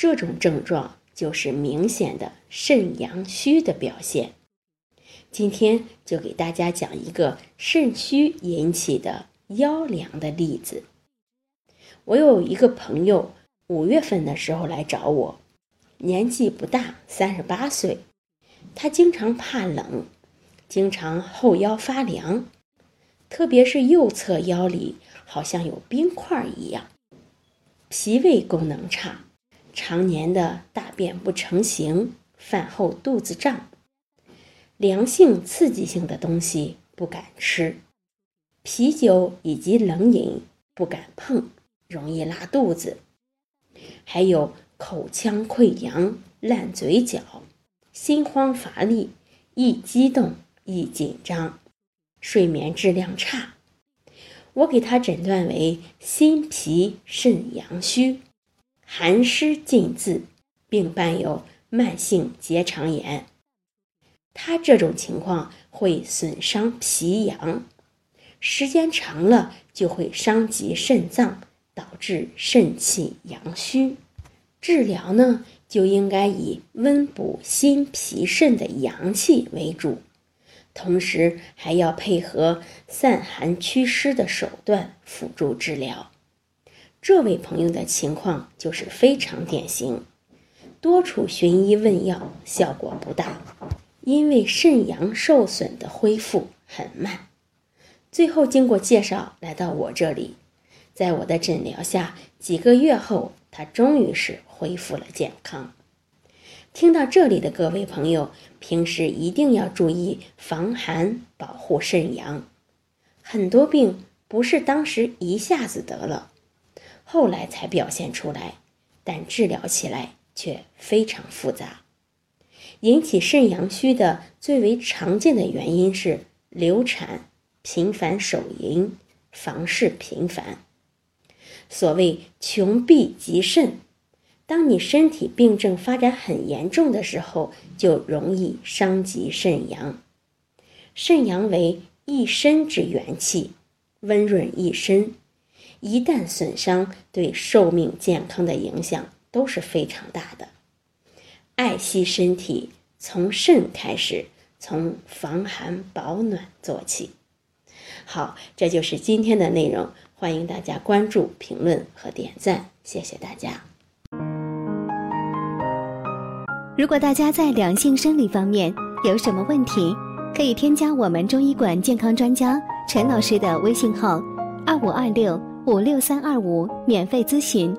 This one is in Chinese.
这种症状就是明显的肾阳虚的表现。今天就给大家讲一个肾虚引起的腰凉的例子。我有一个朋友，五月份的时候来找我，年纪不大，三十八岁，他经常怕冷，经常后腰发凉，特别是右侧腰里好像有冰块一样。脾胃功能差，常年的大便不成形，饭后肚子胀，凉性刺激性的东西不敢吃，啤酒以及冷饮不敢碰，容易拉肚子，还有口腔溃疡、烂嘴角，心慌乏力，易激动易紧张，睡眠质量差。我给他诊断为心脾肾阳虚，寒湿浸渍，并伴有慢性结肠炎。他这种情况会损伤脾阳，时间长了就会伤及肾脏，导致肾气阳虚。治疗呢，就应该以温补心脾肾的阳气为主。同时还要配合散寒祛湿的手段辅助治疗。这位朋友的情况就是非常典型，多处寻医问药效果不大，因为肾阳受损的恢复很慢。最后经过介绍来到我这里，在我的诊疗下，几个月后他终于是恢复了健康。听到这里的各位朋友，平时一定要注意防寒，保护肾阳。很多病不是当时一下子得了，后来才表现出来，但治疗起来却非常复杂。引起肾阳虚的最为常见的原因是流产、频繁手淫、房事频繁。所谓穷必极肾。当你身体病症发展很严重的时候，就容易伤及肾阳。肾阳为一身之元气，温润一身，一旦损伤，对寿命健康的影响都是非常大的。爱惜身体，从肾开始，从防寒保暖做起。好，这就是今天的内容，欢迎大家关注、评论和点赞，谢谢大家。如果大家在两性生理方面有什么问题，可以添加我们中医馆健康专家陈老师的微信号：二五二六五六三二五，免费咨询。